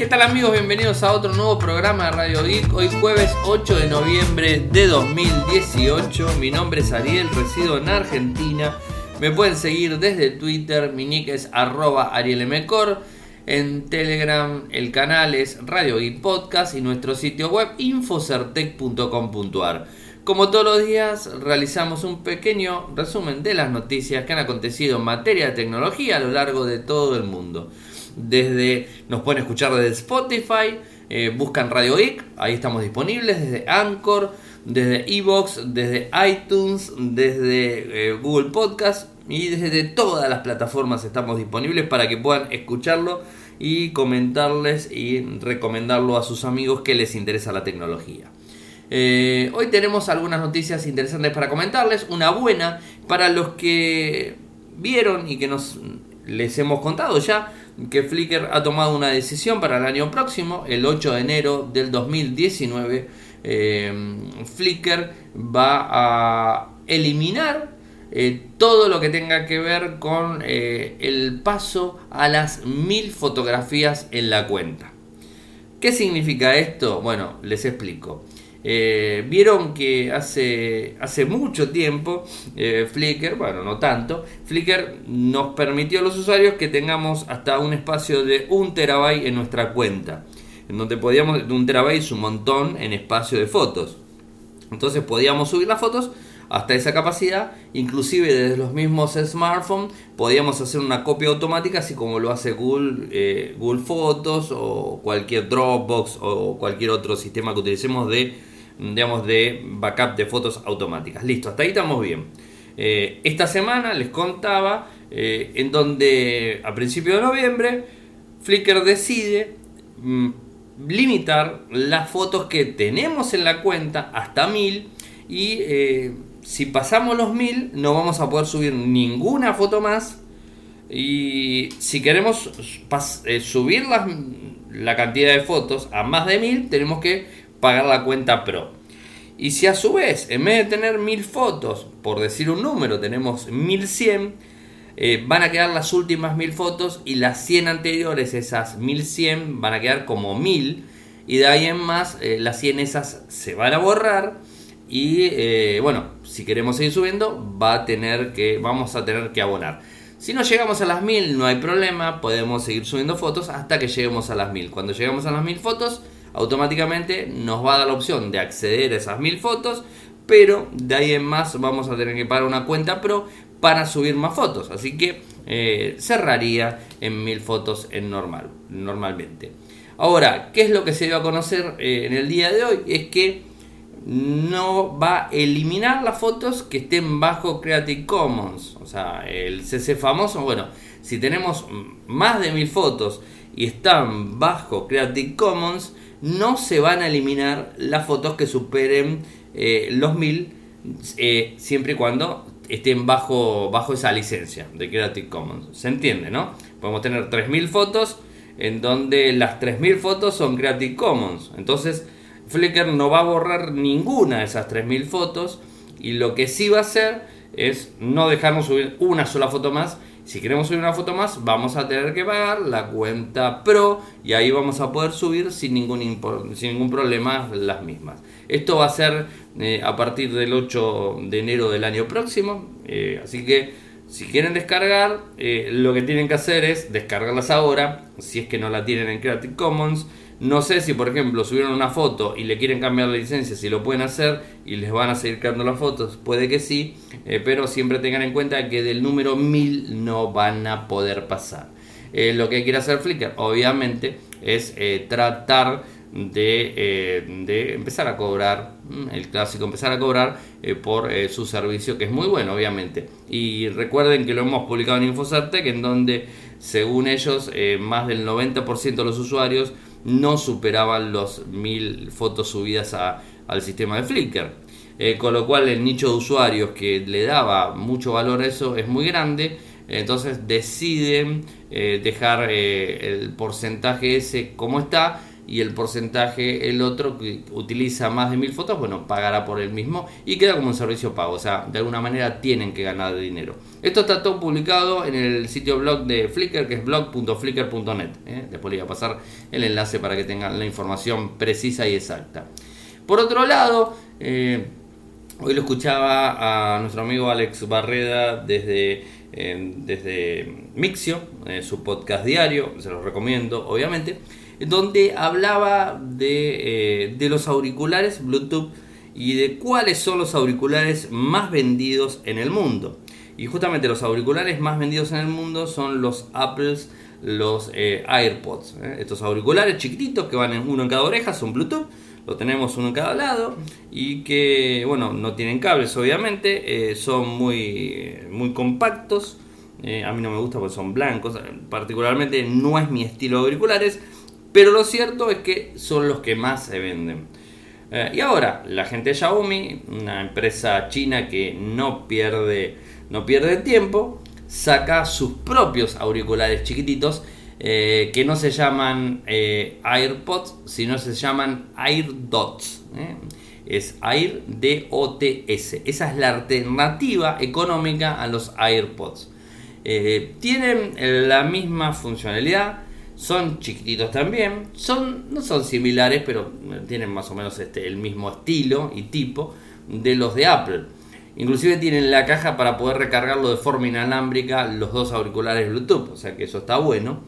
¿Qué tal amigos? Bienvenidos a otro nuevo programa de Radio Geek. Hoy jueves 8 de noviembre de 2018. Mi nombre es Ariel, resido en Argentina. Me pueden seguir desde Twitter, mi nick es arroba arielmcor. En Telegram el canal es Radio Geek Podcast y nuestro sitio web infocertec.com.ar. Como todos los días realizamos un pequeño resumen de las noticias que han acontecido en materia de tecnología a lo largo de todo el mundo. Desde nos pueden escuchar desde Spotify, eh, buscan Radio Geek, ahí estamos disponibles, desde Anchor, desde Evox, desde iTunes, desde eh, Google Podcast y desde todas las plataformas estamos disponibles para que puedan escucharlo y comentarles y recomendarlo a sus amigos que les interesa la tecnología. Eh, hoy tenemos algunas noticias interesantes para comentarles. Una buena para los que vieron y que nos les hemos contado ya que Flickr ha tomado una decisión para el año próximo, el 8 de enero del 2019. Eh, Flickr va a eliminar eh, todo lo que tenga que ver con eh, el paso a las mil fotografías en la cuenta. ¿Qué significa esto? Bueno, les explico. Eh, vieron que hace, hace mucho tiempo Flickr, bueno, no tanto, Flickr nos permitió a los usuarios que tengamos hasta un espacio de un terabyte en nuestra cuenta. En donde podíamos, un terabyte un montón en espacio de fotos. Entonces podíamos subir las fotos hasta esa capacidad. Inclusive desde los mismos smartphones podíamos hacer una copia automática, así como lo hace Google, eh, Google Fotos o cualquier Dropbox o cualquier otro sistema que utilicemos de, digamos, de backup de fotos automáticas. Listo, hasta ahí estamos bien. Eh, esta semana les contaba eh, en donde a principios de noviembre Flickr decide mm, limitar las fotos que tenemos en la cuenta hasta 1000 y si pasamos los 1000 no vamos a poder subir ninguna foto más. Y si queremos eh, subir la, cantidad de fotos a más de 1000 tenemos que pagar la cuenta Pro. Y si a su vez, en vez de tener 1000 fotos, por decir un número, tenemos 1100, eh, van a quedar las últimas 1000 fotos y las 100 anteriores, esas 1100, van a quedar como 1000. Y de ahí en más, eh, las 100 esas se van a borrar y eh, bueno, si queremos seguir subiendo, va a tener que, vamos a tener que abonar. Si no llegamos a las 1000 no hay problema, podemos seguir subiendo fotos hasta que lleguemos a las 1000. Cuando lleguemos a las 1000 fotos, automáticamente nos va a dar la opción de acceder a esas 1000 fotos, pero de ahí en más vamos a tener que pagar una cuenta pro para subir más fotos. Así que eh, cerraría en 1000 fotos en normal, normalmente. Ahora, ¿qué es lo que se dio a conocer eh, en el día de hoy? Es que no va a eliminar las fotos que estén bajo Creative Commons. O sea, el CC famoso, bueno, si tenemos más de mil fotos y están bajo Creative Commons, no se van a eliminar las fotos que superen eh, los mil eh, siempre y cuando estén bajo, bajo esa licencia de Creative Commons. ¿Se entiende, no? Podemos tener 3000 fotos en donde las 3000 fotos son Creative Commons. Entonces, Flickr no va a borrar ninguna de esas 3.000 fotos y lo que sí va a hacer es no dejarnos subir una sola foto más. Si queremos subir una foto más, vamos a tener que pagar la cuenta Pro y ahí vamos a poder subir sin ningún, sin ningún problema las mismas. Esto va a ser eh, a partir del 8 de enero del año próximo, eh, así que si quieren descargar, eh, lo que tienen que hacer es descargarlas ahora, si es que no la tienen en Creative Commons no sé si, por ejemplo, subieron una foto y le quieren cambiar la licencia, si lo pueden hacer y les van a seguir creando las fotos, puede que sí, eh, pero siempre tengan en cuenta que del número 1000 no van a poder pasar. Eh, lo que quiere hacer Flickr, obviamente, es eh, tratar de, de, empezar a cobrar, mm, el clásico, empezar a cobrar por su servicio, que es muy bueno, obviamente. Y recuerden que lo hemos publicado en Infocertec, en donde, según ellos, más del 90% de los usuarios no superaban los mil fotos subidas al sistema de Flickr. Eh, con lo cual el nicho de usuarios que le daba mucho valor a eso es muy grande, entonces deciden eh, dejar eh, el porcentaje ese como está y el porcentaje, el otro que utiliza más de mil fotos, bueno, pagará por el mismo y queda como un servicio pago. O sea, de alguna manera tienen que ganar dinero. Esto está todo publicado en el sitio blog de Flickr, que es blog.flickr.net. ¿eh? Después le voy a pasar el enlace para que tengan la información precisa y exacta. Por otro lado, eh, hoy lo escuchaba a nuestro amigo Alex Barreda desde, eh, desde Mixio, su podcast diario, se los recomiendo, obviamente donde hablaba de, de los auriculares Bluetooth y de cuáles son los auriculares más vendidos en el mundo. Y justamente los auriculares más vendidos en el mundo son los Apples, los eh, AirPods. ¿eh? Estos auriculares chiquititos que van en uno en cada oreja, son Bluetooth, lo tenemos uno en cada lado y que, bueno, no tienen cables obviamente, eh, son muy, muy compactos. a mí no me gusta porque son blancos, particularmente no es mi estilo de auriculares pero lo cierto es que son los que más se venden. Eh, y ahora, la gente Xiaomi, una empresa china que no pierde, no pierde tiempo, saca sus propios auriculares chiquititos eh, que no se llaman eh, AirPods, sino se llaman AirDots. Es Air D-O-T-S. Esa es la alternativa económica a los AirPods. tienen la misma funcionalidad son chiquititos también, son, no son similares, pero tienen más o menos este, el mismo estilo y tipo de los de Apple. Inclusive tienen la caja para poder recargarlo de forma inalámbrica los dos auriculares Bluetooth, o sea que eso está bueno.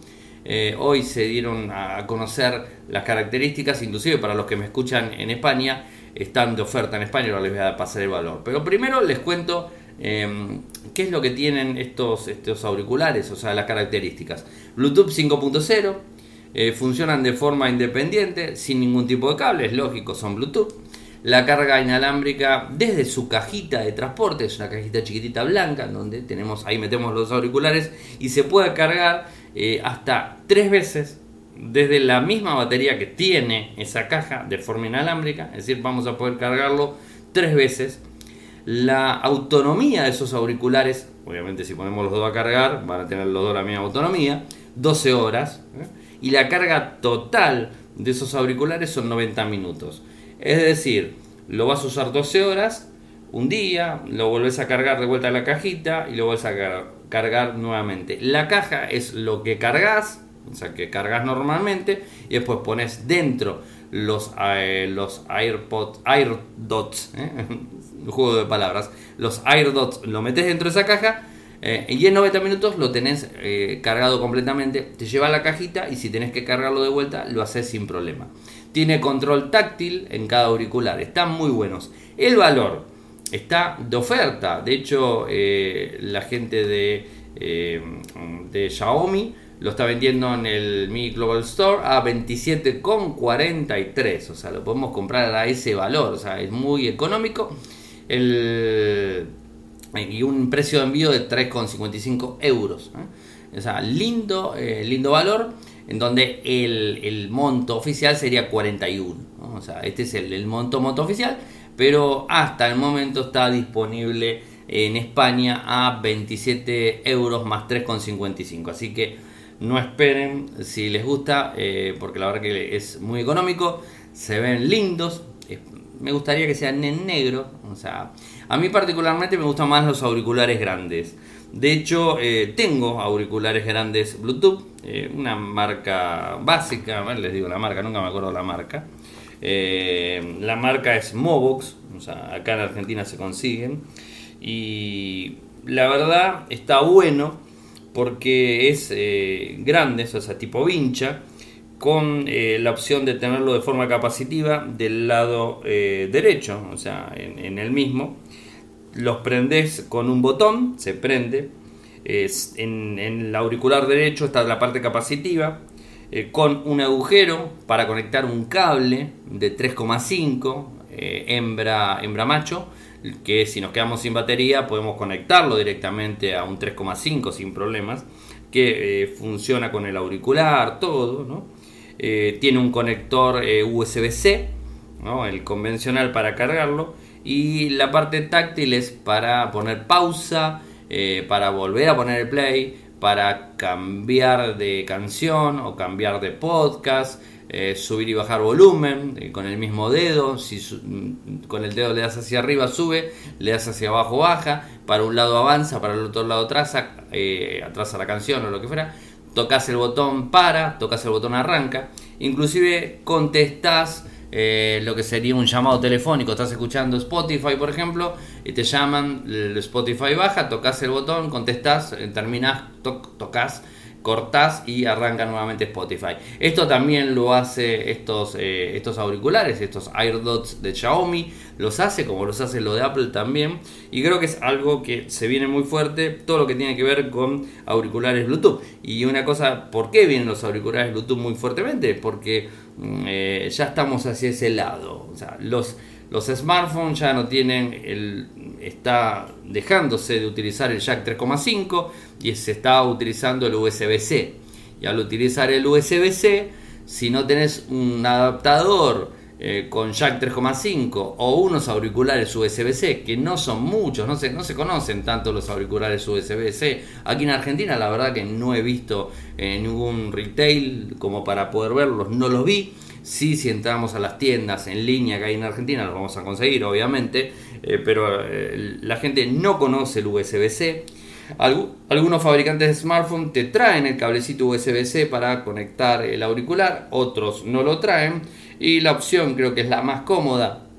Eh, hoy se dieron a conocer las características, inclusive para los que me escuchan en España, están de oferta en España, ahora les voy a pasar el valor. Pero primero les cuento Em, ¿Qué es lo que tienen estos, estos auriculares? O sea, las características. Bluetooth 5.0, eh, funcionan de forma independiente, sin ningún tipo de cable, es lógico, son Bluetooth. La carga inalámbrica desde su cajita de transporte, es una cajita chiquitita blanca, donde tenemos, ahí metemos los auriculares y se puede cargar eh, hasta tres veces desde la misma batería que tiene esa caja de forma inalámbrica, es decir, vamos a poder cargarlo tres veces la autonomía de esos auriculares, obviamente si ponemos los dos a cargar, van a tener los dos la misma autonomía, 12 horas, ¿eh? y la carga total de esos auriculares son 90 minutos. Es decir, lo vas a usar 12 horas, un día, lo volvés a cargar de vuelta a la cajita y lo vuelves a cargar nuevamente. La caja es lo que cargas, o sea, que cargas normalmente, y después pones dentro los, eh, los AirPods, AirDots, ¿eh? juego de palabras, los AirDots, lo metes dentro de esa caja eh, y en 90 minutos lo tenés cargado completamente, te lleva la cajita y si tenés que cargarlo de vuelta lo haces sin problema. Tiene control táctil en cada auricular, están muy buenos. El valor está de oferta, de hecho la gente de, de Xiaomi lo está vendiendo en el Mi Global Store a 27,43. O sea, lo podemos comprar a ese valor. O sea, es muy económico. El, y un precio de envío de 3,55 euros. ¿eh? O sea, lindo, eh, lindo valor. En donde el, monto oficial sería 41. O sea, este es el, el monto, monto oficial. Pero hasta el momento está disponible en España a 27 euros más 3,55. Así que no esperen si les gusta, eh, porque la verdad que es muy económico, se ven lindos. me gustaría que sean en negro, o sea, a mí particularmente me gustan más los auriculares grandes. De hecho, eh, tengo auriculares grandes Bluetooth, eh, una marca básica, les digo la marca, nunca me acuerdo la marca. la marca es Movox, o sea, acá en Argentina se consiguen. Y la verdad está bueno porque es eh, grande, o sea, tipo vincha, con eh, la opción de tenerlo de forma capacitiva del lado eh, derecho, o sea, en, el mismo. Los prendes con un botón, se prende. Es, en, el auricular derecho está la parte capacitiva, con un agujero para conectar un cable de 3,5 hembra, hembra macho que si nos quedamos sin batería podemos conectarlo directamente a un 3,5 sin problemas, que eh, funciona con el auricular, todo, eh, tiene un conector eh, USB-C, el convencional para cargarlo, y la parte táctil es para poner pausa, para volver a poner el play, para cambiar de canción o cambiar de podcast, eh, subir y bajar volumen eh, con el mismo dedo. Si mm, con el dedo le das hacia arriba, sube, le das hacia abajo, baja. Para un lado avanza, para el otro lado traza, eh, atrasa la canción o lo que fuera. Tocas el botón para, tocas el botón arranca. Inclusive contestás lo que sería un llamado telefónico. Estás escuchando Spotify, por ejemplo, y te llaman, Spotify baja, tocas el botón, contestás, terminás, tocas cortás y arranca nuevamente Spotify. Esto también lo hace estos, eh, estos auriculares, estos AirDots de Xiaomi, los hace como los hace lo de Apple también. Y creo que es algo que se viene muy fuerte, todo lo que tiene que ver con auriculares Bluetooth. Y una cosa, ¿por qué vienen los auriculares Bluetooth muy fuertemente? Porque mm, eh, ya estamos hacia ese lado. O sea, los los smartphones ya no tienen el. Está dejándose de utilizar el jack 3,5 y se está utilizando el USB-C. Y al utilizar el USB-C, si no tenés un adaptador eh, con jack 3,5 o unos auriculares USB-C, que no son muchos, no se, no se conocen tanto los auriculares USB-C. Aquí en Argentina la verdad que no he visto eh, ningún retail como para poder verlos, no los vi. Si entramos a las tiendas en línea que hay en Argentina, lo vamos a conseguir, obviamente, eh, pero eh, la gente no conoce el USB-C. algunos fabricantes de smartphone te traen el cablecito USB-C para conectar el auricular, otros no lo traen. Y la opción creo que es la más cómoda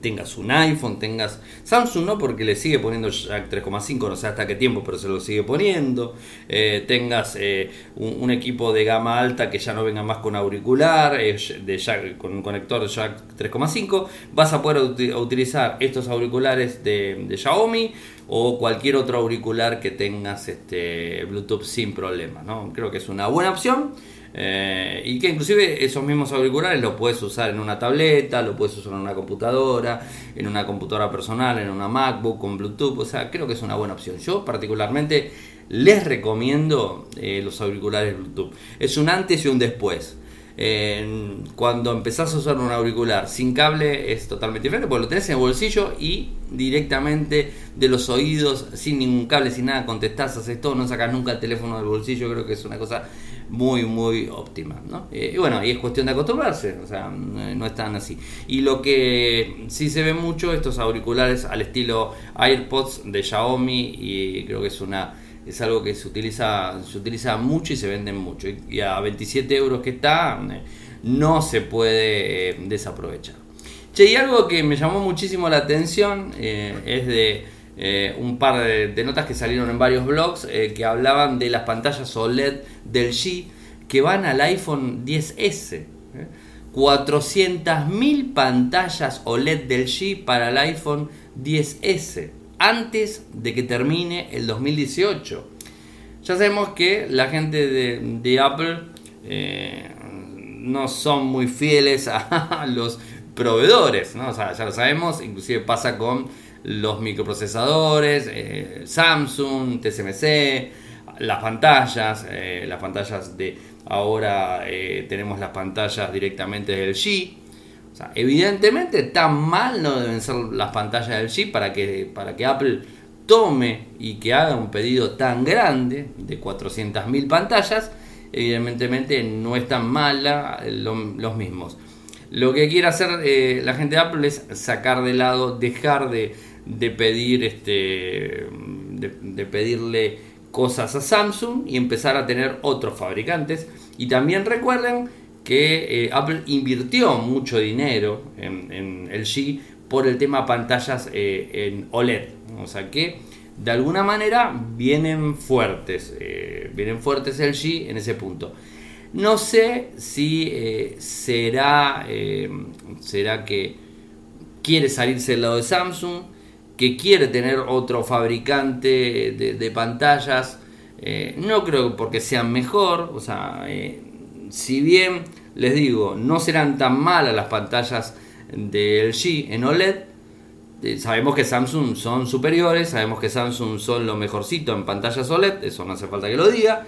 tengas un iPhone, tengas Samsung, no porque le sigue poniendo Jack 3,5, no sé hasta qué tiempo, pero se lo sigue poniendo, eh, tengas eh, un, equipo de gama alta que ya no venga más con auricular, eh, de con un conector Jack 3,5, vas a poder utilizar estos auriculares de, de, Xiaomi o cualquier otro auricular que tengas este, Bluetooth sin problema, ¿no? creo que es una buena opción. Eh, y que inclusive esos mismos auriculares los puedes usar en una tableta, lo puedes usar en una computadora, en una computadora personal, en una MacBook con Bluetooth. O sea, creo que es una buena opción. Yo particularmente les recomiendo eh, los auriculares Bluetooth. Es un antes y un después. cuando empezás a usar un auricular sin cable es totalmente diferente porque lo tenés en el bolsillo y directamente de los oídos sin ningún cable, sin nada, contestás, haces todo, no sacas nunca el teléfono del bolsillo, creo que es una cosa muy, muy óptima. ¿no? Eh, y bueno, y es cuestión de acostumbrarse, o sea, no es tan así. Y lo que sí se ve mucho, estos auriculares al estilo AirPods de Xiaomi, y creo que es una es algo que se utiliza, se utiliza mucho y se venden mucho. Y a 27 euros que está, eh, no se puede eh, desaprovechar. Che, y algo que me llamó muchísimo la atención es de eh, un par de, notas que salieron en varios blogs eh, que hablaban de las pantallas OLED del G que van al iPhone 10S. 400.000 ¿eh? pantallas OLED del G para el iPhone 10S antes de que termine el 2018. Ya sabemos que la gente de, Apple no son muy fieles a, los proveedores, ya lo sabemos, inclusive pasa con los microprocesadores, eh, Samsung, TSMC, las pantallas, eh, las pantallas de ahora eh, tenemos las pantallas directamente del G. evidentemente tan mal no deben ser las pantallas del G para que, para que Apple tome y que haga un pedido tan grande de 400.000 pantallas, evidentemente no es tan mala los mismos. Lo que quiere hacer la gente de Apple es sacar de lado, dejar de, de pedir este de, pedirle cosas a Samsung y empezar a tener otros fabricantes. Y también recuerden que eh, Apple invirtió mucho dinero en, en, el G por el tema pantallas eh, en OLED o sea que de alguna manera vienen fuertes eh, vienen fuertes el G en ese punto. No sé si será será que quiere salirse del lado de Samsung que quiere tener otro fabricante de, pantallas. Eh, no creo porque sean mejor, o sea, eh, si bien les digo, no serán tan malas las pantallas del G en OLED, eh, sabemos que Samsung son superiores, sabemos que Samsung son lo mejorcito en pantallas OLED, eso no hace falta que lo diga,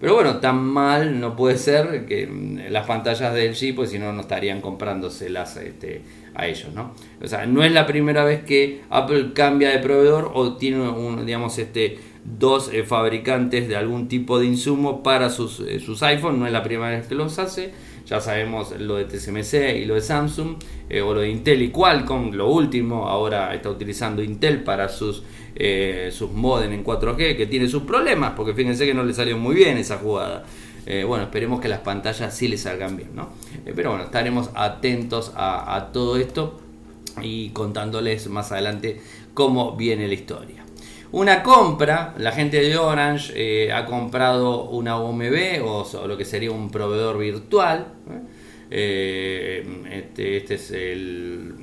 pero bueno, tan mal no puede ser que las pantallas del G, pues si no, no estarían comprándoselas este, a ellos, ¿no? O sea, no es la primera vez que Apple cambia de proveedor o tiene digamos, este, dos eh, fabricantes de algún tipo de insumo para sus, eh, sus iPhones. No es la primera vez que los hace. Ya sabemos lo de TSMC y lo de Samsung, eh, o lo de Intel y Qualcomm, lo último. Ahora está utilizando Intel para sus, sus modem en 4G, que tiene sus problemas, porque fíjense que no le salió muy bien esa jugada. bueno, esperemos que las pantallas sí le salgan bien, ¿no? pero bueno, estaremos atentos a, todo esto y contándoles más adelante cómo viene la historia. Una compra, la gente de Orange eh, ha comprado una OMB o, lo que sería un proveedor virtual. ¿eh? Eh, este, este, es el,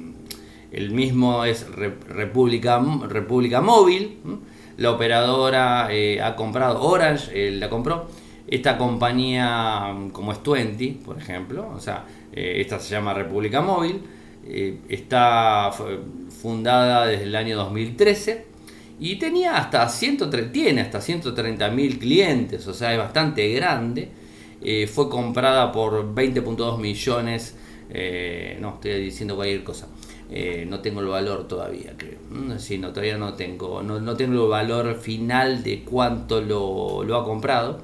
el mismo, es República, República Móvil. La operadora ha comprado, Orange la compró. Esta compañía como es 20, por ejemplo, o sea, esta se llama República Móvil. está fundada desde el año 2013 y tenía hasta 130, tiene hasta 130 mil clientes, o sea, es bastante grande. Eh, fue comprada por 20.2 millones. Eh, no, estoy diciendo cualquier cosa. Eh, no tengo el valor todavía, creo. Mm, sí, no, todavía no tengo, no, tengo el valor final de cuánto lo, lo ha comprado.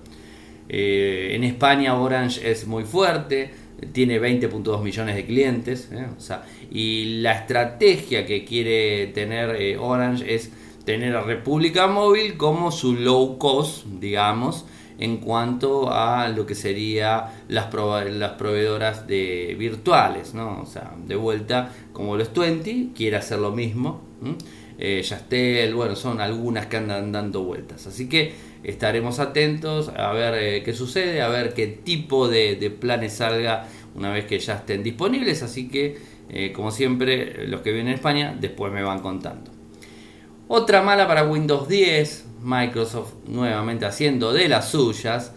en España Orange es muy fuerte, tiene 20.2 millones de clientes. Sea, y la estrategia que quiere tener Orange es tener a República Móvil como su low cost, digamos, en cuanto a lo que sería las, las proveedoras de virtuales, ¿no? O sea, de vuelta, como los 20, quiere hacer lo mismo. Eh, Yastel, bueno, son algunas que andan dando vueltas. Así que estaremos atentos a ver eh, qué sucede, a ver qué tipo de, planes salga una vez que ya estén disponibles. Así que, eh, como siempre, los que vienen a España después me van contando. Otra mala para Windows 10, Microsoft nuevamente haciendo de las suyas,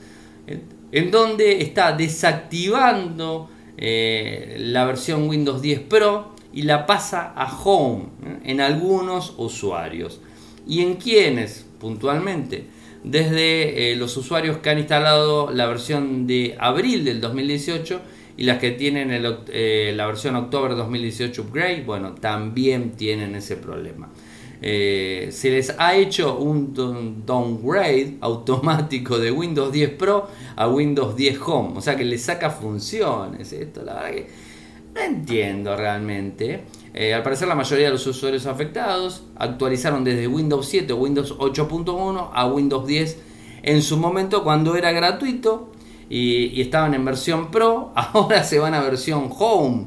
en donde está desactivando eh, la versión Windows 10 Pro y la pasa a Home ¿eh? en algunos usuarios. ¿Y en quiénes puntualmente? Desde eh, los usuarios que han instalado la versión de abril del 2018 y las que tienen la versión octubre 2018 Upgrade, bueno, también tienen ese problema. Eh, se les ha hecho un downgrade automático de Windows 10 Pro a Windows 10 Home, o sea que le saca funciones. Esto, la verdad que no entiendo realmente. Eh, al parecer la mayoría de los usuarios afectados actualizaron desde Windows 7 o Windows 8.1 a Windows 10 en su momento cuando era gratuito y, estaban en versión Pro, ahora se van a versión Home.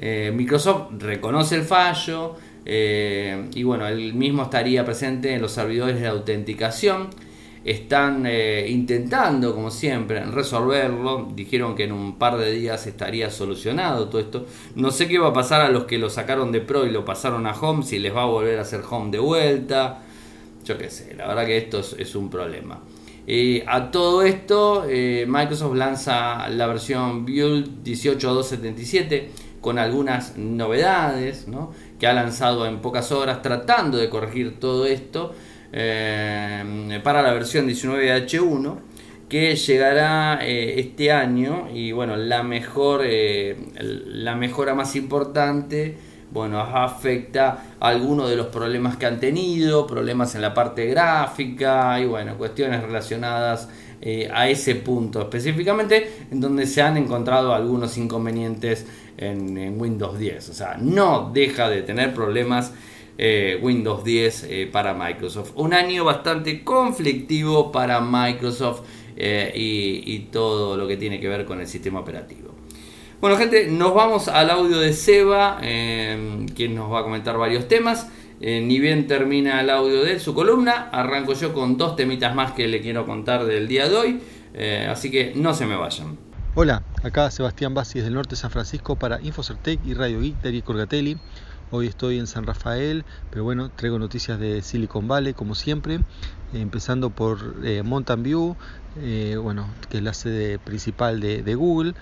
Eh, Microsoft reconoce el fallo, eh, y bueno, él mismo estaría presente en los servidores de autenticación. Están eh, intentando, como siempre, resolverlo. Dijeron que en un par de días estaría solucionado todo esto. No sé qué va a pasar a los que lo sacaron de Pro y lo pasaron a Home, si les va a volver a hacer Home de vuelta. Yo qué sé, la verdad que esto es, un problema. a todo esto, eh, Microsoft lanza la versión Build 18277 con algunas novedades, ¿no? Que ha lanzado en pocas horas tratando de corregir todo esto eh, para la versión 19H1 que llegará eh, este año y bueno la mejor eh, la mejora más importante bueno afecta a algunos de los problemas que han tenido problemas en la parte gráfica y bueno cuestiones relacionadas a ese punto específicamente en donde se han encontrado algunos inconvenientes en, Windows 10. O sea, no deja de tener problemas eh, Windows 10 eh, para Microsoft. Un año bastante conflictivo para Microsoft eh, y, todo lo que tiene que ver con el sistema operativo. Bueno gente, nos vamos al audio de Seba, quien nos va a comentar varios temas. ni bien termina el audio de su columna, arranco yo con dos temitas más que le quiero contar del día de hoy. así que no se me vayan. Hola, acá Sebastián Bassi del norte de San Francisco para Infocertec y Radio Geek de Corgatelli. Hoy estoy en San Rafael, pero bueno, traigo noticias de Silicon Valley como siempre, eh, empezando por eh, Mountain View, eh, bueno, que es la sede principal de, Google.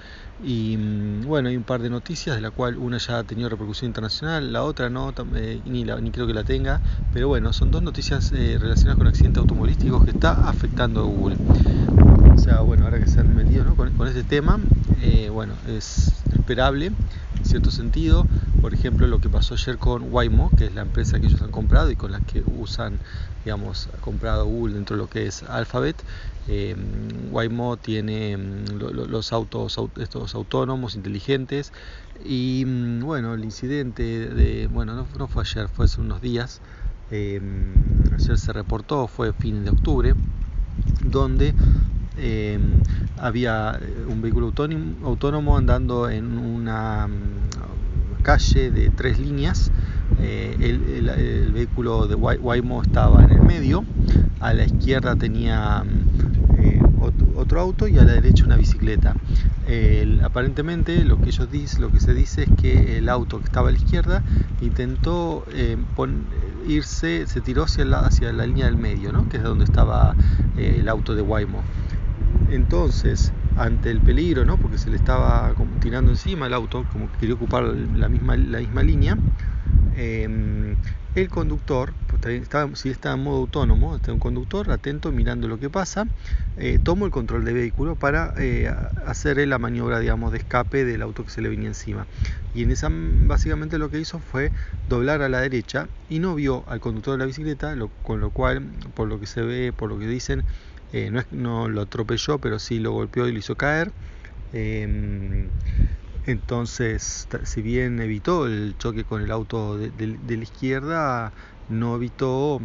Y mm, bueno, hay un par de noticias, de la cual una ya ha tenido repercusión internacional, la otra no, ni, ni creo que la tenga, pero bueno, son dos noticias relacionadas con accidentes automovilísticos que está afectando a Google. O sea, bueno, ahora que se han metido con, este tema, eh, bueno, es esperable en cierto sentido. por ejemplo, lo que pasó ayer con Waymo, que es la empresa que ellos han comprado y con la que usan, digamos, ha comprado Google dentro de lo que es Alphabet. Eh, Waymo tiene mm, los autos estos autónomos inteligentes y mm, bueno el incidente de bueno no, fue ayer fue hace unos días. Eh, ayer se reportó fue fin de octubre donde eh, había un vehículo autónomo andando en una mm, calle de tres líneas el, vehículo de Waymo estaba en el medio a la izquierda tenía otro auto y a la derecha una bicicleta. aparentemente lo que ellos dicen, lo que se dice es que el auto que estaba a la izquierda intentó eh, irse, se tiró hacia la, hacia la línea del medio, ¿no? que es donde estaba eh, el auto de Waymo. Entonces, ante el peligro, ¿no? porque se le estaba tirando encima el auto, como que quería ocupar la misma, la misma línea, em, el conductor, pues, si está en modo autónomo, está un conductor atento mirando lo que pasa, eh, el control del vehículo para eh, hacer la maniobra digamos, de escape del auto que se le venía encima. Y en esa básicamente lo que hizo fue doblar a la derecha y no vio al conductor de la bicicleta, con lo cual, por lo que se ve, por lo que dicen, eh, no, es, no lo atropelló, pero sí lo golpeó y lo hizo caer. Entonces, si bien evitó el choque con el auto de, la izquierda, no evitó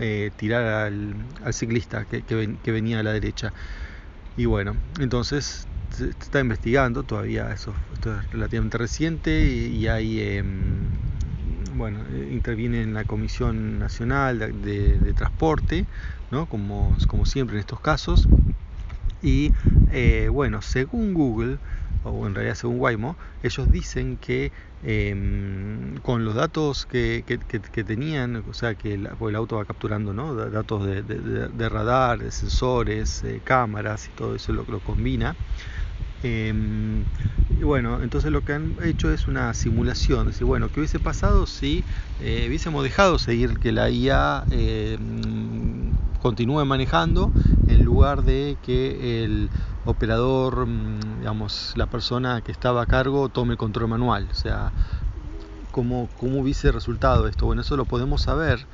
eh, tirar al, ciclista que, venía a la derecha. Y bueno, entonces se está investigando, todavía eso es relativamente reciente y, ahí, em, bueno, interviene en la Comisión Nacional de, Transporte, ¿no? como, como siempre en estos casos. Y eh, bueno, según Google, o en realidad según Waymo, ellos dicen que em, con los datos que, tenían, o sea que el, el auto va capturando ¿no? datos de, radar, de sensores, eh, cámaras y todo eso lo, lo combina. Em, y bueno, entonces lo que han hecho es una simulación, decir, bueno, ¿qué hubiese pasado si eh, hubiésemos dejado seguir que la IA em, continúe manejando en lugar de que el operador, mm, digamos, la persona que estaba a cargo tome el control manual. O sea, ¿cómo, cómo hubiese resultado esto? Bueno, eso lo podemos saber.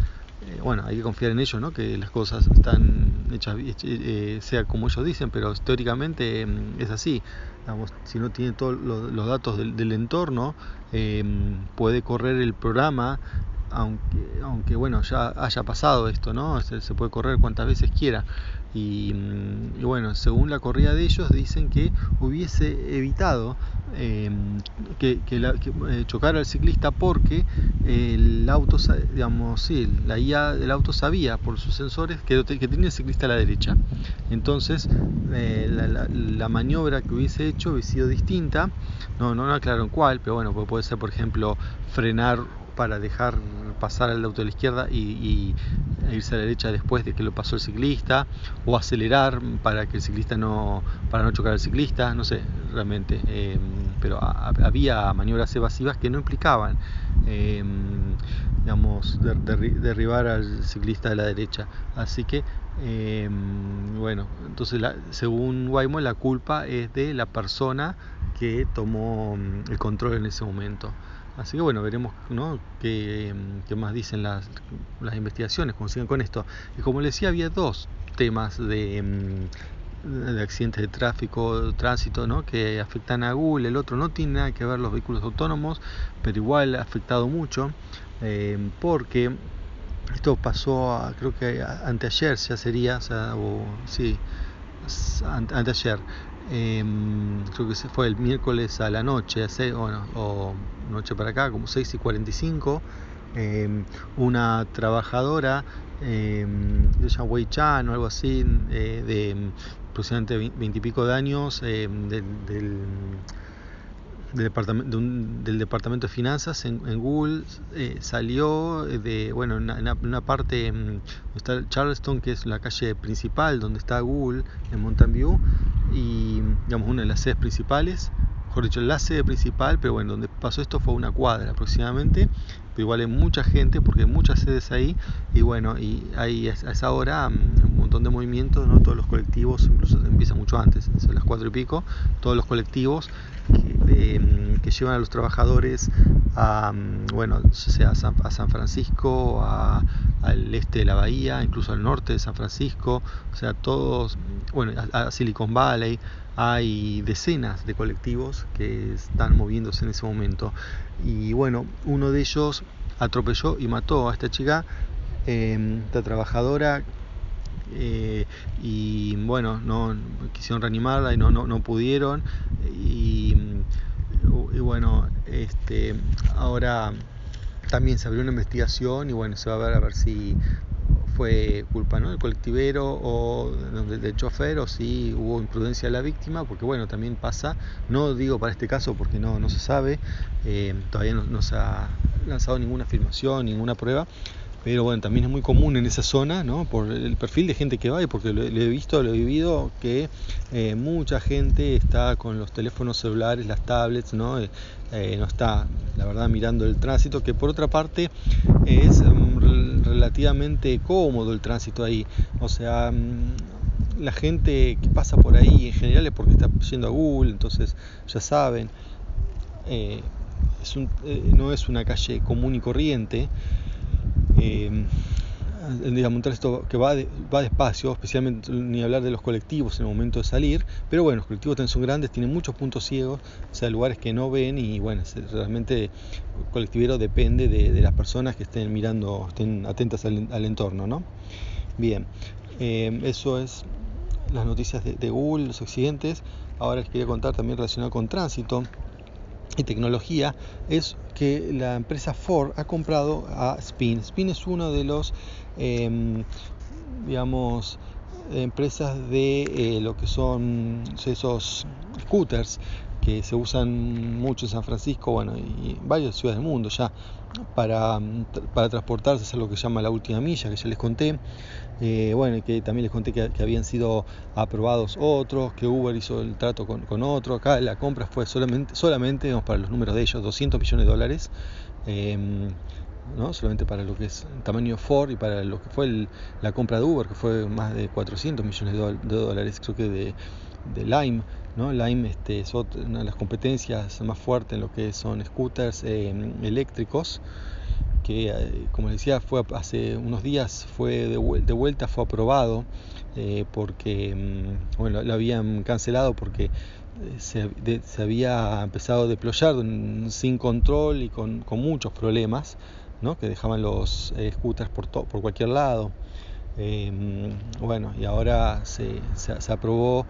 Eh, bueno, hay que confiar en ellos, ¿no? Que las cosas están hechas, eh, eh, sea como ellos dicen, pero teóricamente mm, es así. Si no tiene todos los, datos del, entorno, puede correr el programa aunque, aunque bueno, ya haya pasado esto, ¿no? Se puede correr cuantas veces quiera. Y, bueno, según la corrida de ellos, dicen que hubiese evitado em, que, la, eh, chocara al ciclista porque el auto, digamos, sí, la IA del auto sabía por sus sensores que, que tenía el ciclista a la derecha. Entonces, eh, la, maniobra que hubiese hecho hubiese sido distinta. No, no aclararon cuál, pero bueno, puede ser, por ejemplo, frenar para dejar pasar al auto de la izquierda y, irse a la derecha después de que lo pasó el ciclista o acelerar para que el ciclista no para no chocar al ciclista no sé realmente em, pero había maniobras evasivas que no implicaban em, digamos derribar al ciclista de la derecha. Así que em, bueno entonces según Waymo la culpa es de la persona que tomó el control en ese momento Así que bueno, veremos ¿no? qué, más dicen las, las investigaciones, cómo siguen con esto. Y como les decía, había dos temas de, mm, de accidentes de tráfico, tránsito, ¿no? que afectan a Google. El otro no tiene nada que ver los vehículos autónomos, pero igual ha afectado mucho, eh, porque esto pasó, creo que anteayer ya sería, o, sea, o sí, anteayer. Em, creo que fue el miércoles a la noche, bueno, o noche para acá, como 6 y 45, em, una trabajadora, eh, se llama Wei Chan o algo así, eh, de aproximadamente 20 y pico de años, del, del del departamento de finanzas en, Google eh, salió de bueno en una, parte donde está Charleston que es la calle principal donde está Google en Mountain View y digamos una de las sedes principales mejor dicho la sede principal pero bueno donde pasó esto fue una cuadra aproximadamente pero igual hay mucha gente porque hay muchas sedes ahí y bueno y hay a esa hora mm, un montón de movimientos no todos los colectivos incluso empieza mucho antes a las cuatro y pico todos los colectivos mm, que llevan a los trabajadores a, mm, bueno, sea, a San, Francisco, al este de la bahía, incluso al norte de San Francisco, o sea, todos, bueno, a Silicon Valley, hay decenas de colectivos que están moviéndose en ese momento. Y bueno, uno de ellos atropelló y mató a esta chica, eh, esta trabajadora eh, y bueno, no quisieron reanimarla y no, no, no pudieron y, bueno, este, ahora también se abrió una investigación y bueno, se va a ver a ver si fue culpa ¿no? del colectivero o del, chofer o si hubo imprudencia de la víctima, porque bueno, también pasa, no digo para este caso porque no, no se sabe, eh, todavía no, no, se ha lanzado ninguna afirmación, ninguna prueba, pero bueno, también es muy común en esa zona, ¿no? por el perfil de gente que va y porque lo, he visto, lo he vivido, que eh, mucha gente está con los teléfonos celulares, las tablets, ¿no? Eh, eh, no está, la verdad, mirando el tránsito, que por otra parte es mm, relativamente cómodo el tránsito ahí, o sea... Mm, la gente que pasa por ahí en general es porque está yendo a Google, entonces ya saben, no es una calle común y corriente, eh, digamos, un que va, va despacio, especialmente ni hablar de los colectivos en el momento de salir, pero bueno, los colectivos también son grandes, tienen muchos puntos ciegos, o sea, lugares que no ven y bueno, realmente el colectivero depende de, las personas que estén mirando, estén atentas al, entorno, ¿no? Bien, eh, eso es las noticias de, de Google, los accidentes. Ahora les quería contar también relacionado con tránsito y tecnología es que la empresa Ford ha comprado a Spin. Spin es uno de los, em, digamos, empresas de eh, lo que son esos scooters que se usan mucho en San Francisco, bueno, y varias ciudades del mundo ya para, para transportarse, es lo que se llama la última milla, que ya les conté. Eh, bueno, que también les conté que, habían sido aprobados otros, que Uber hizo el trato con, con otro. Acá la compra fue solamente, solamente para los números de ellos, 200 millones de dólares. Em, ¿no? solamente para lo que es el tamaño Ford y para lo que fue la compra de Uber, que fue más de 400 millones de, dólares, creo que de, de Lime. ¿no? Lime este, es una de las competencias más fuertes en lo que son scooters em, eléctricos que eh, como decía fue hace unos días fue de, vuelta fue aprobado eh, porque mm, bueno lo habían cancelado porque eh, se, había empezado a deployar sin control y con, con muchos problemas ¿no? que dejaban los scooters por, por cualquier lado mm, bueno y ahora se, se, aprobó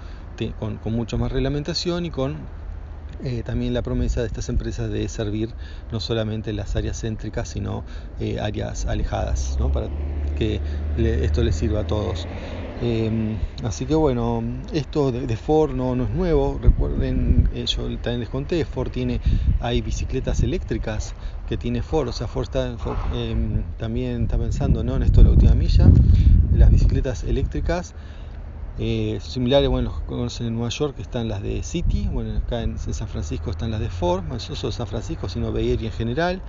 con, con mucho más reglamentación y con eh, también la promesa de estas empresas de servir no solamente las áreas céntricas, sino eh, áreas alejadas, ¿no? para que esto les sirva a todos. Em, así que bueno, esto de, Ford no, no, es nuevo, recuerden, eh, yo también les conté, Ford tiene, hay bicicletas eléctricas que tiene Ford, o sea, Ford, em, también está pensando ¿no? en esto de la última milla, las bicicletas eléctricas eh, similares, bueno, conocen en Nueva York están las de City, bueno, acá en, San Francisco están las de Ford, no solo San Francisco, sino Bay Area en general.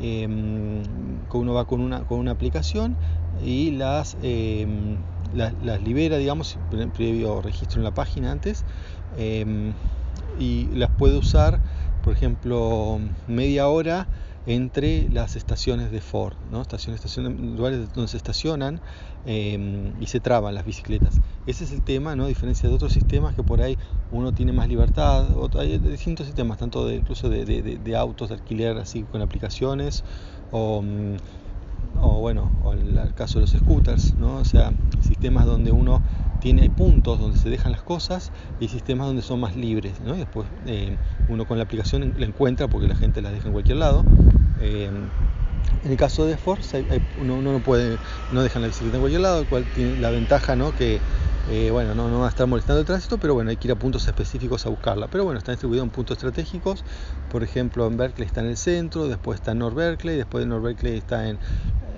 Eh, uno va con una, con una aplicación y las, em, las, libera, digamos, previo registro en la página antes, y las puede usar, por ejemplo, media hora entre las estaciones de Ford, ¿no? estaciones, estaciones, lugares donde se estacionan em, y se traban las bicicletas. Ese es el tema, ¿no? a diferencia de otros sistemas que por ahí uno tiene más libertad, hay distintos sistemas, tanto de, incluso de, autos de alquiler así con aplicaciones o, mm, o bueno, o el, caso de los scooters, ¿no? o sea, sistemas donde uno tiene puntos donde se dejan las cosas y sistemas donde son más libres. ¿no? después eh, uno con la aplicación la encuentra porque la gente las deja en cualquier lado. Eh, en el caso de Force, uno, no puede, no dejan la bicicleta en cualquier lado, tiene la ventaja ¿no? que eh, bueno, no, no, va a estar molestando el tránsito, pero bueno, hay que ir a puntos específicos a buscarla. Pero bueno, está distribuido en puntos estratégicos. Por ejemplo, en Berkeley está en el centro, después está en North Berkeley, después de North Berkeley está en,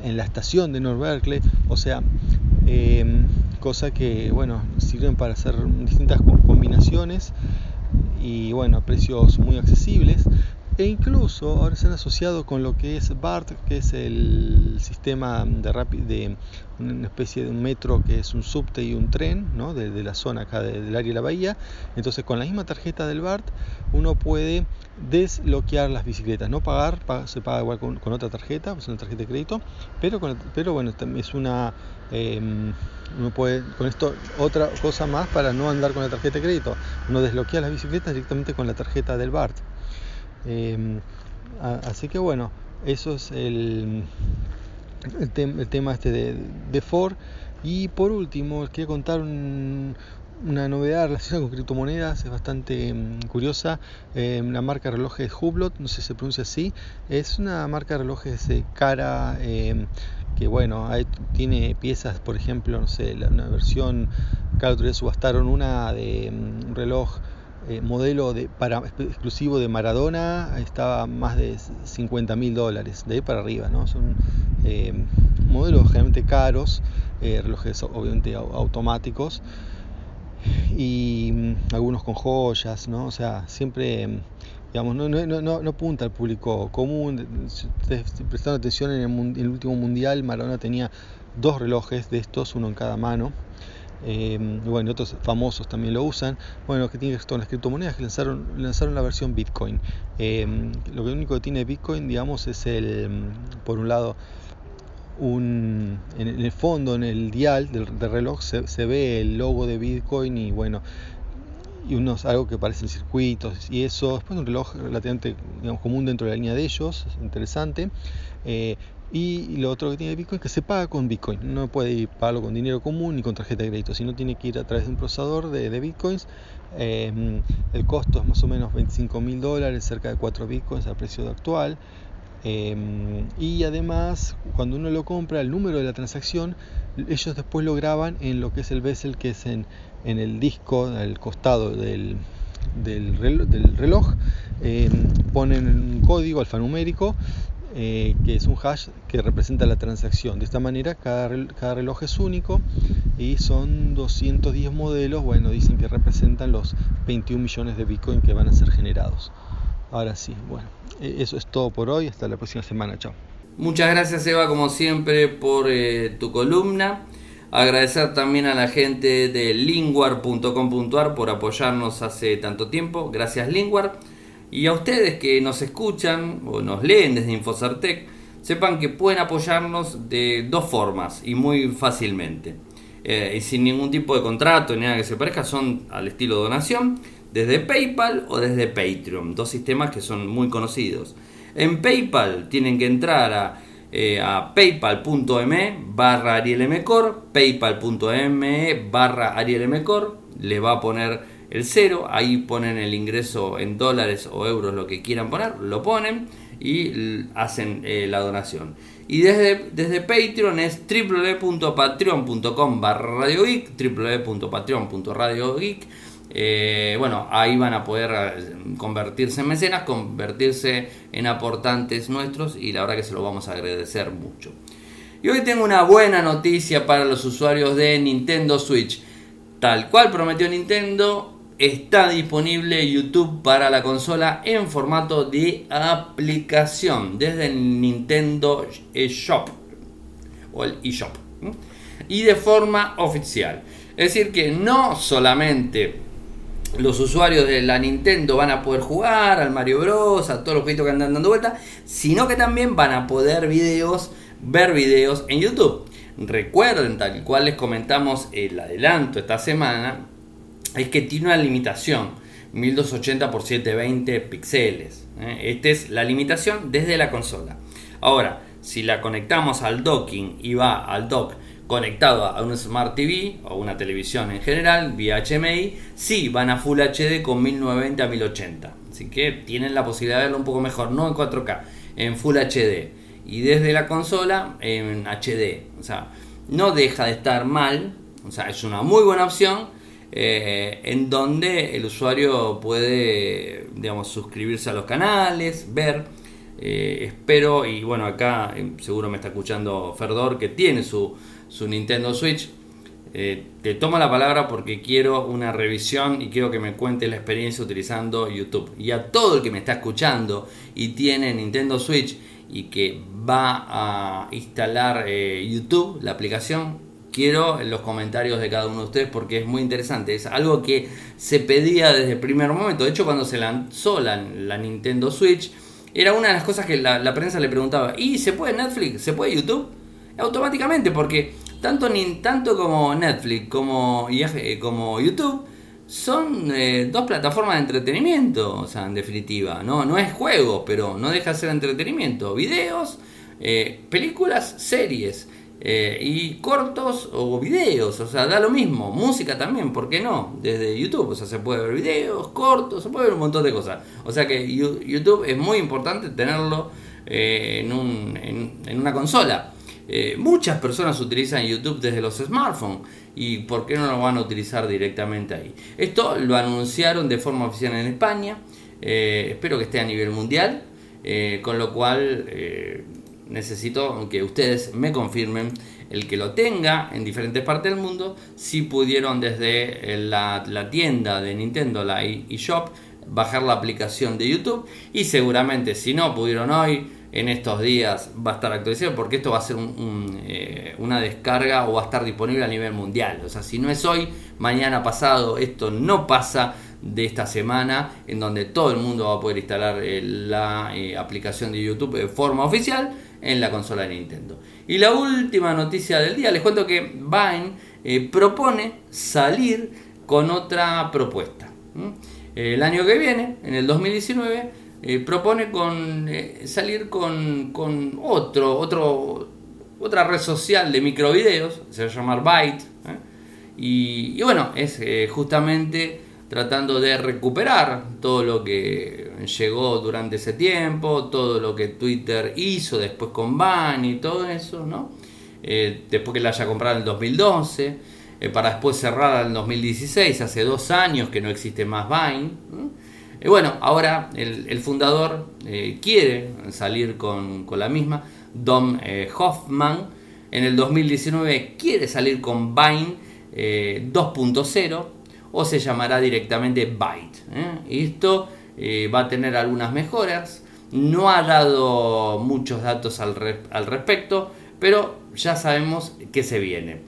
en la estación de North Berkeley. O sea, eh, cosa que, bueno, sirven para hacer distintas combinaciones y bueno, a precios muy accesibles. E incluso ahora se han asociado con lo que es BART, que es el sistema de, una especie de metro que es un subte y un tren ¿no? de, la zona acá del área de la bahía. Entonces con la misma tarjeta del BART uno puede desbloquear las bicicletas, no pagar, se paga igual con, otra tarjeta, es una tarjeta de crédito, pero, pero bueno, es una... Em, uno puede, con esto, otra cosa más para no andar con la tarjeta de crédito. Uno desbloquea las bicicletas directamente con la tarjeta del BART. Em, así que bueno, eso es el, tema este de, de, Ford. Y por último, quiero contar una novedad relacionada con criptomonedas, es bastante em, curiosa. Em, la marca de relojes Hublot, no sé si se pronuncia así, es una marca de relojes cara que bueno, tiene piezas, por ejemplo, no sé, una versión, cada otro día subastaron una de un reloj eh, modelo de, para, exclusivo de Maradona estaba más de 50 mil dólares, de ahí para arriba, ¿no? Son eh, modelos generalmente caros, eh, relojes obviamente automáticos y mm, algunos con joyas, ¿no? O sea, siempre, digamos, no, no, no, no apunta al público común. Si prestaron atención en el, en el último mundial, Maradona tenía dos relojes de estos, uno en cada mano. Eh, bueno, otros famosos también lo usan. Bueno, que tiene que con las criptomonedas que lanzaron, lanzaron la versión Bitcoin. Eh, lo único que tiene Bitcoin, digamos, es el, por un lado, un, en el fondo, en el dial del, reloj, se, ve el logo de Bitcoin y bueno, y unos algo que parecen circuitos y eso. Después un reloj relativamente digamos, común dentro de la línea de ellos, es interesante. Eh, y lo otro que tiene Bitcoin es que se paga con Bitcoin. No puede ir pagarlo con dinero común ni con tarjeta de crédito, sino tiene que ir a través de un procesador de, de Bitcoins. Em, el costo es más o menos 25 mil dólares, cerca de 4 Bitcoins al precio actual. Em, y además, cuando uno lo compra, el número de la transacción, ellos después lo graban en lo que es el bezel, que es en, en el disco, al costado del, del reloj, del reloj em, ponen un código alfanumérico eh, que es un hash que representa la transacción. De esta manera cada, reloj es único y son 210 modelos, bueno, dicen que representan los 21 millones de Bitcoin que van a ser generados. Ahora sí, bueno, e, eso es todo por hoy, hasta la próxima semana, chao. Muchas gracias Eva como siempre por eh, tu columna. Agradecer también a la gente de linguar.com.ar por apoyarnos hace tanto tiempo. Gracias Linguar. Y a ustedes que nos escuchan o nos leen desde Infocertec, sepan que pueden apoyarnos de dos formas y muy fácilmente. Eh, y sin ningún tipo de contrato ni nada que se parezca, son al estilo donación, desde PayPal o desde Patreon, dos sistemas que son muy conocidos. En PayPal tienen que entrar a, eh, a paypal.me barra arielmcor, paypal.me barra arielmcor, le va a poner el cero, ahí ponen el ingreso en dólares o euros, lo que quieran poner, lo ponen y hacen eh, la donación. Y desde, desde Patreon es www.patreon.com barra radiogeek, www.patreon.radiogeek. Eh, bueno, ahí van a poder eh, convertirse en mecenas, convertirse en aportantes nuestros y la verdad que se lo vamos a agradecer mucho. Y hoy tengo una buena noticia para los usuarios de Nintendo Switch. Tal cual prometió Nintendo, está disponible YouTube para la consola en formato de aplicación desde el Nintendo eShop o el eShop y de forma oficial. Es decir, que no solamente los usuarios de la Nintendo van a poder jugar al Mario Bros, a todos los jueguitos que andan dando vuelta, sino que también van a poder videos, ver videos en YouTube. Recuerden, tal cual les comentamos el adelanto esta semana, es que tiene una limitación, 1280 x 720 píxeles. ¿eh? Esta es la limitación desde la consola. Ahora, si la conectamos al docking y va al dock conectado a un Smart TV o una televisión en general, vía HMI, sí van a Full HD con 1920 a 1080. Así que tienen la posibilidad de verlo un poco mejor, no en 4K, en Full HD. Y desde la consola en HD. O sea, no deja de estar mal. O sea, es una muy buena opción eh, en donde el usuario puede, digamos, suscribirse a los canales, ver. Eh, espero, y bueno, acá eh, seguro me está escuchando Ferdor, que tiene su, su Nintendo Switch. te tomo la palabra porque quiero una revisión y quiero que me cuente la experiencia utilizando YouTube. Y a todo el que me está escuchando y tiene Nintendo Switch y que va a instalar YouTube, la aplicación, quiero los comentarios de cada uno de ustedes porque es muy interesante. Es algo que se pedía desde el primer momento. De hecho, cuando se lanzó la, Nintendo Switch, era una de las cosas que la, prensa le preguntaba. ¿Y se puede Netflix? ¿Se puede YouTube? Automáticamente, porque tanto, tanto como Netflix como, eh, como YouTube son eh, dos plataformas de entretenimiento, o sea, en definitiva, no, no es juego, pero no deja de ser entretenimiento, videos, eh, películas, series y cortos o videos, o sea, da lo mismo, música también, ¿por qué no? Desde YouTube, o sea, se puede ver videos, cortos, se puede ver un montón de cosas, o sea que YouTube es muy importante tenerlo en, un, en una consola. Eh, muchas personas utilizan YouTube desde los smartphones y ¿por qué no lo van a utilizar directamente ahí? Esto lo anunciaron de forma oficial en España, eh, espero que esté a nivel mundial, eh, con lo cual necesito que ustedes me confirmen el que lo tenga en diferentes partes del mundo, si pudieron desde la, la tienda de Nintendo, la eShop, bajar la aplicación de YouTube y seguramente si no pudieron hoy, en estos días va a estar actualizado porque esto va a ser eh, una descarga o va a estar disponible a nivel mundial. O sea, si no es hoy, mañana pasado, esto no pasa de esta semana en donde todo el mundo va a poder instalar eh, la eh, aplicación de YouTube de forma oficial en la consola de Nintendo. Y la última noticia del día, les cuento que Vine propone salir con otra propuesta. El año que viene, en el 2019, eh, propone con, eh, salir con, con, otro, otro, otra red social de microvideos, se va a llamar Byte, ¿eh? y, bueno, es justamente tratando de recuperar todo lo que llegó durante ese tiempo, todo lo que Twitter hizo después con Vine y todo eso, ¿no? después que la haya comprado en el 2012, para después cerrar en el 2016, hace dos años que no existe más Vine. Y bueno, ahora el, fundador eh, quiere salir con, la misma, Dom eh, Hoffman, en el 2019 quiere salir con Vine 2.0 eh, o se llamará directamente Byte. Esto va a tener algunas mejoras, no ha dado muchos datos al, respecto, pero ya sabemos que se viene.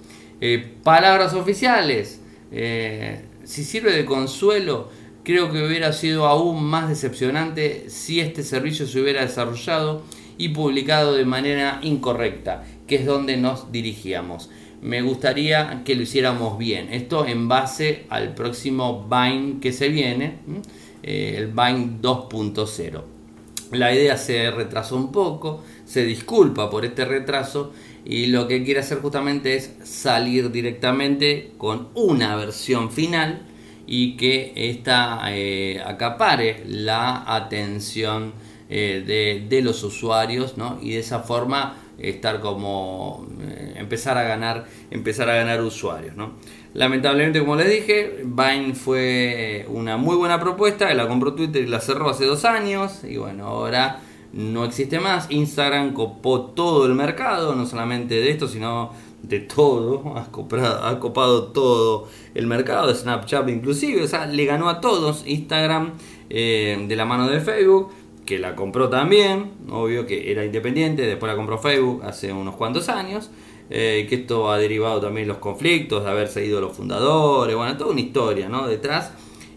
palabras oficiales, si sirve de consuelo, Creo que hubiera sido aún más decepcionante si este servicio se hubiera desarrollado y publicado de manera incorrecta, que es donde nos dirigíamos. Me gustaría que lo hiciéramos bien. Esto en base al próximo Vine que se viene, eh, el Vine 2.0. La idea se retrasó un poco, se disculpa por este retraso y lo que quiere hacer justamente es salir directamente con una versión final y que esta eh, acapare la atención eh, de, los usuarios y de esa forma estar como empezar a ganar empezar a ganar usuarios lamentablemente como les dije Vine fue una muy buena propuesta la compró Twitter y la cerró hace dos años y bueno ahora no existe más. Instagram copó todo el mercado no solamente de esto sino de todo, ha, copado todo el mercado Snapchat inclusive, o sea, le ganó a todos. Instagram eh, de la mano de Facebook, que la compró también, obvio que era independiente, después la compró Facebook hace unos cuantos años, eh, que esto ha derivado también los conflictos de haberse ido los fundadores, bueno, toda una historia ¿no? detrás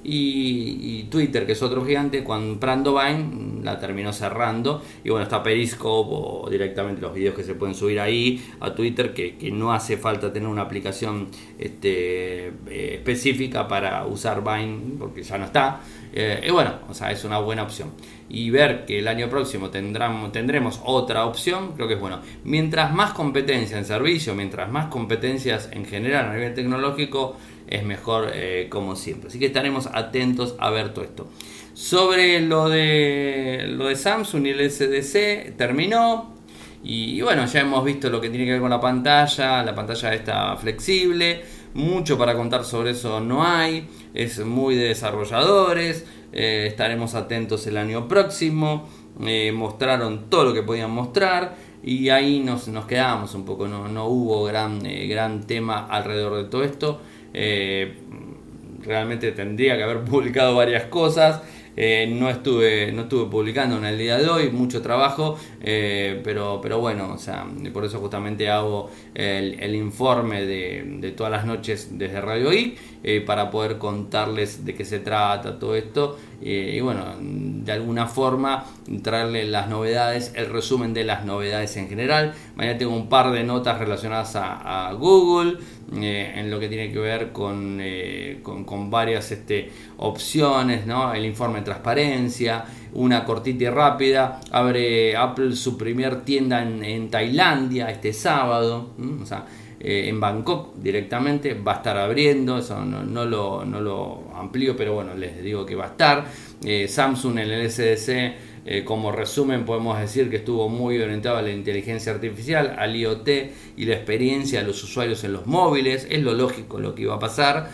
y, Twitter, que es otro gigante, comprando Vine, la terminó cerrando. Y bueno, está Periscope o directamente los videos que se pueden subir ahí a Twitter, que, no hace falta tener una aplicación este, eh, específica para usar Vine, porque ya no está. Eh, y bueno, o sea, es una buena opción. Y ver que el año próximo tendremos, tendremos otra opción, creo que es bueno. Mientras más competencia en servicio, mientras más competencias en general a nivel tecnológico, es mejor eh, como siempre. Así que estaremos atentos a ver todo esto. Sobre lo de, lo de Samsung y el SDC, terminó. Y, bueno, ya hemos visto lo que tiene que ver con la pantalla. La pantalla está flexible. Mucho para contar sobre eso no hay. Es muy de desarrolladores. Eh, estaremos atentos el año próximo. Eh, mostraron todo lo que podían mostrar. y ahí nos, nos quedamos un poco, no, no hubo gran, gran tema alrededor de todo esto. Eh, realmente tendría que haber publicado varias cosas. Eh, no, estuve, no estuve publicando en el día de hoy, mucho trabajo, eh, pero, pero bueno, o sea, por eso justamente hago el, informe de, todas las noches desde Radio I para poder contarles de qué se trata todo esto y bueno, de alguna forma traerles las novedades, el resumen de las novedades en general. Mañana tengo un par de notas relacionadas a, Google. En lo que tiene que ver con, con, varias este, opciones, ¿no? el informe transparencia, una cortita y rápida. Abre Apple su primer tienda en, Tailandia este sábado, o sea, eh, en Bangkok directamente. Va a estar abriendo, eso no, lo, no lo amplío, pero bueno, les digo que va a estar. Eh, Samsung en el SDC. Eh, como resumen podemos decir que estuvo muy orientado a la inteligencia artificial, al IoT y la experiencia de los usuarios en los móviles. Es lo lógico lo que iba a pasar.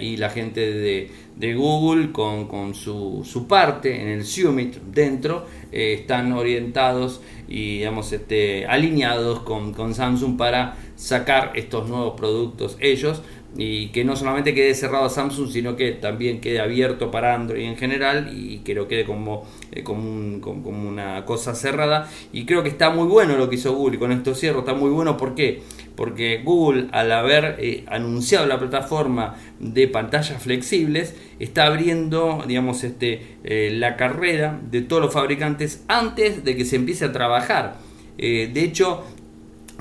y la gente de, de Google con, su, su, parte en el Summit dentro eh, están orientados y digamos este, alineados con, con, Samsung para sacar estos nuevos productos ellos y que no solamente quede cerrado a Samsung sino que también quede abierto para Android en general y que lo quede como, eh, como, como, una cosa cerrada. Y creo que está muy bueno lo que hizo Google y con esto cierro está muy bueno porque porque Google al haber eh, anunciado la plataforma de pantallas flexibles está abriendo digamos este eh, la carrera de todos los fabricantes antes de que se empiece a trabajar. De hecho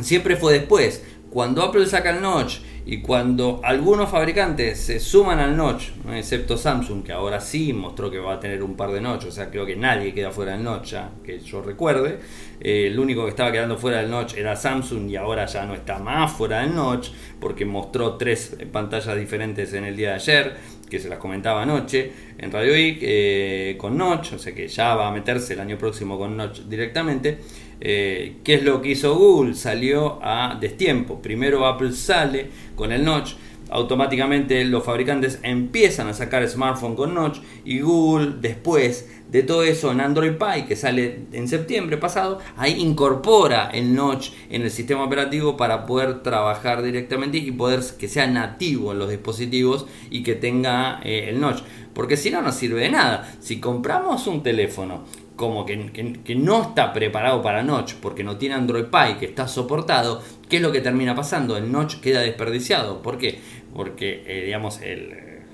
siempre fue después. Cuando Apple saca el notch y cuando algunos fabricantes se suman al notch, excepto Samsung, que ahora sí mostró que va a tener un par de notch, o sea, creo que nadie queda fuera del notch ya, que yo recuerde. Eh, el único que estaba quedando fuera del notch era Samsung y ahora ya no está más fuera del notch, porque mostró tres pantallas diferentes en el día de ayer, que se las comentaba anoche en Radio Week, eh, con notch, o sea que ya va a meterse el año próximo con notch directamente. Eh, ¿Qué es lo que hizo Google? Salió a destiempo. Primero Apple sale con el notch, automáticamente los fabricantes empiezan a sacar smartphone con notch y Google después de todo eso en Android Pie que sale en septiembre pasado, ahí incorpora el notch en el sistema operativo para poder trabajar directamente y poder que sea nativo en los dispositivos y que tenga eh, el notch. Porque si no, no sirve de nada. Si compramos un teléfono como que, no está preparado para Notch porque no tiene Android Pie que está soportado, ¿qué es lo que termina pasando? El Notch queda desperdiciado. ¿Por qué? Porque, eh, digamos,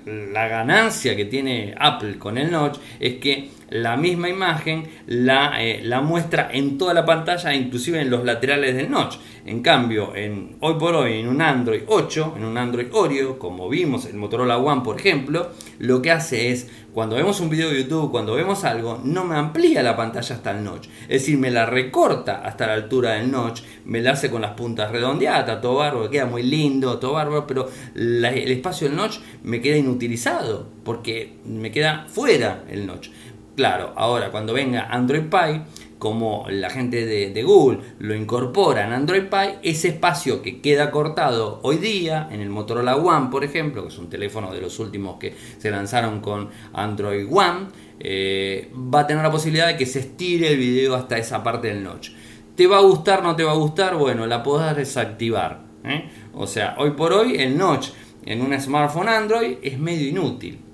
la ganancia que tiene Apple con el Notch es que la misma imagen la, eh, la muestra en toda la pantalla, inclusive en los laterales del notch. En cambio, en, hoy por hoy en un Android 8, en un Android Oreo, como vimos el Motorola One por ejemplo, lo que hace es, cuando vemos un video de YouTube, cuando vemos algo, no me amplía la pantalla hasta el notch. Es decir, me la recorta hasta la altura del notch, me la hace con las puntas redondeadas, todo bárbaro, queda muy lindo, todo bárbaro, pero el espacio del notch me queda inutilizado, porque me queda fuera el notch. Claro, ahora cuando venga Android Pie, como la gente de, Google lo incorpora en Android Pie, ese espacio que queda cortado hoy día en el Motorola One, por ejemplo, que es un teléfono de los últimos que se lanzaron con Android One, eh, va a tener la posibilidad de que se estire el video hasta esa parte del notch. ¿Te va a gustar, no te va a gustar? Bueno, la podés desactivar. ¿eh? O sea, hoy por hoy el notch en un smartphone Android es medio inútil.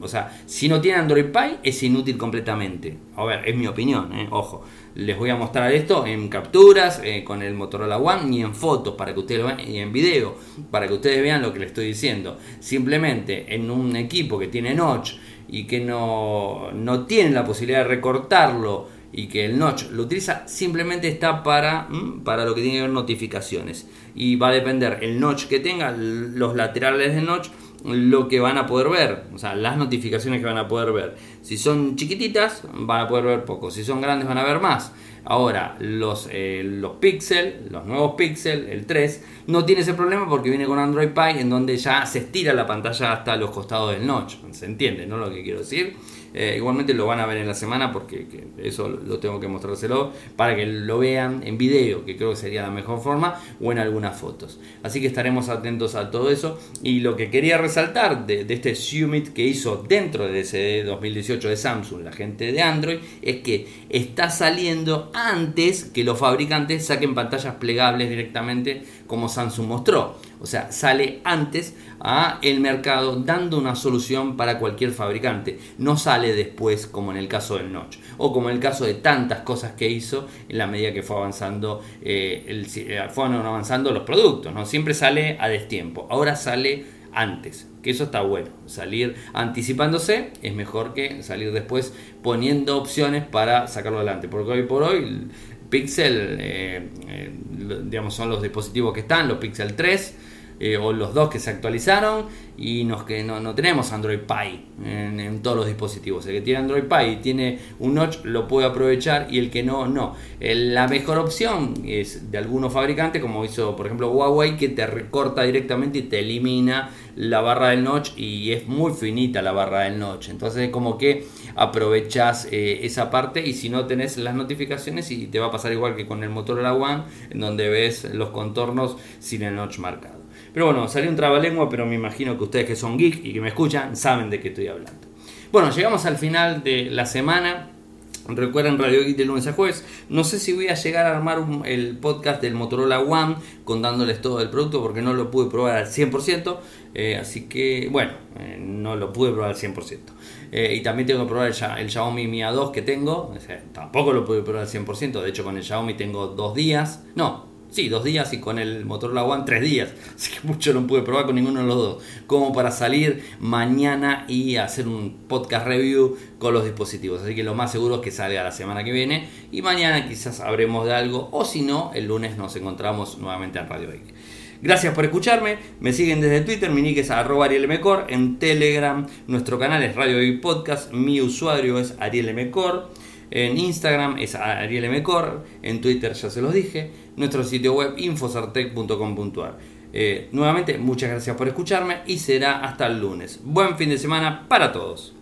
O sea, si no tiene Android Pie es inútil completamente. A ver, es mi opinión, ¿eh? ojo. Les voy a mostrar esto en capturas, eh, con el Motorola One y en fotos para que ustedes lo vean, y en video para que ustedes vean lo que les estoy diciendo. Simplemente en un equipo que tiene notch y que no, no tiene la posibilidad de recortarlo y que el notch lo utiliza, simplemente está para, para lo que tiene que ver notificaciones. Y va a depender el notch que tenga, los laterales del notch lo que van a poder ver, o sea, las notificaciones que van a poder ver. Si son chiquititas, van a poder ver poco, si son grandes, van a ver más. Ahora, los, eh, los los nuevos Pixel, el 3, no tiene ese problema porque viene con Android Pie, en donde ya se estira la pantalla hasta los costados del notch. ¿Se entiende, no? Lo que quiero decir. Eh, igualmente lo van a ver en la semana porque eso lo tengo que mostrárselo para que lo vean en video, que creo que sería la mejor forma, o en algunas fotos. Así que estaremos atentos a todo eso. Y lo que quería resaltar de, este Summit que hizo dentro de ese 2018 de Samsung, la gente de Android, es que está saliendo antes que los fabricantes saquen pantallas plegables directamente como Samsung mostró. O sea, sale antes a el mercado dando una solución para cualquier fabricante. No sale después como en el caso del Notch o como en el caso de tantas cosas que hizo en la medida que fue avanzando, eh, el, eh, fueron avanzando los productos. ¿no? Siempre sale a destiempo. Ahora sale antes, que eso está bueno. Salir anticipándose es mejor que salir después poniendo opciones para sacarlo adelante. Porque hoy por hoy Pixel, eh, digamos, son los dispositivos que están, los Pixel 3 eh, o los dos que se actualizaron y nos, que no, no tenemos Android Pie en, todos los dispositivos. El que tiene Android Pie y tiene un notch lo puede aprovechar y el que no, no. la mejor opción es de algunos fabricantes, como hizo por ejemplo Huawei, que te recorta directamente y te elimina la barra del notch y es muy finita la barra del notch. Entonces como que aprovechas eh, esa parte y si no tenés las notificaciones y te va a pasar igual que con el Motorola One, en donde ves los contornos sin el notch marcado. Pero bueno, salió un trabalengua, pero me imagino que ustedes que son geek y que me escuchan saben de qué estoy hablando. Bueno, llegamos al final de la semana. Recuerden Radio Geek de lunes a jueves. No sé si voy a llegar a armar el podcast del Motorola One contándoles todo el producto porque no lo pude probar al 100%. Eh, así que, bueno, eh, no lo pude probar al 100%. Eh, y también tengo que probar el, Xiaomi Mi A2 que tengo. tampoco lo pude probar al 100%. De hecho, con el Xiaomi tengo dos días. No, Sí, dos días y con el Motorola One tres días. Así que mucho no pude probar con ninguno de los dos. Como para salir mañana y hacer un podcast review con los dispositivos. Así que lo más seguro es que salga la semana que viene. Y mañana quizás habremos de algo. O si no, el lunes nos encontramos nuevamente en Radio Geek. Gracias por escucharme. Me siguen desde Twitter. Mi nick es arroba arielmcor. En Telegram nuestro canal es Radio Geek Podcast. Mi usuario es arielmcor. En Instagram es Ariel Mecor, en Twitter ya se los dije, nuestro sitio web infosartec.com.ar. Eh, nuevamente, muchas gracias por escucharme y será hasta el lunes. Buen fin de semana para todos.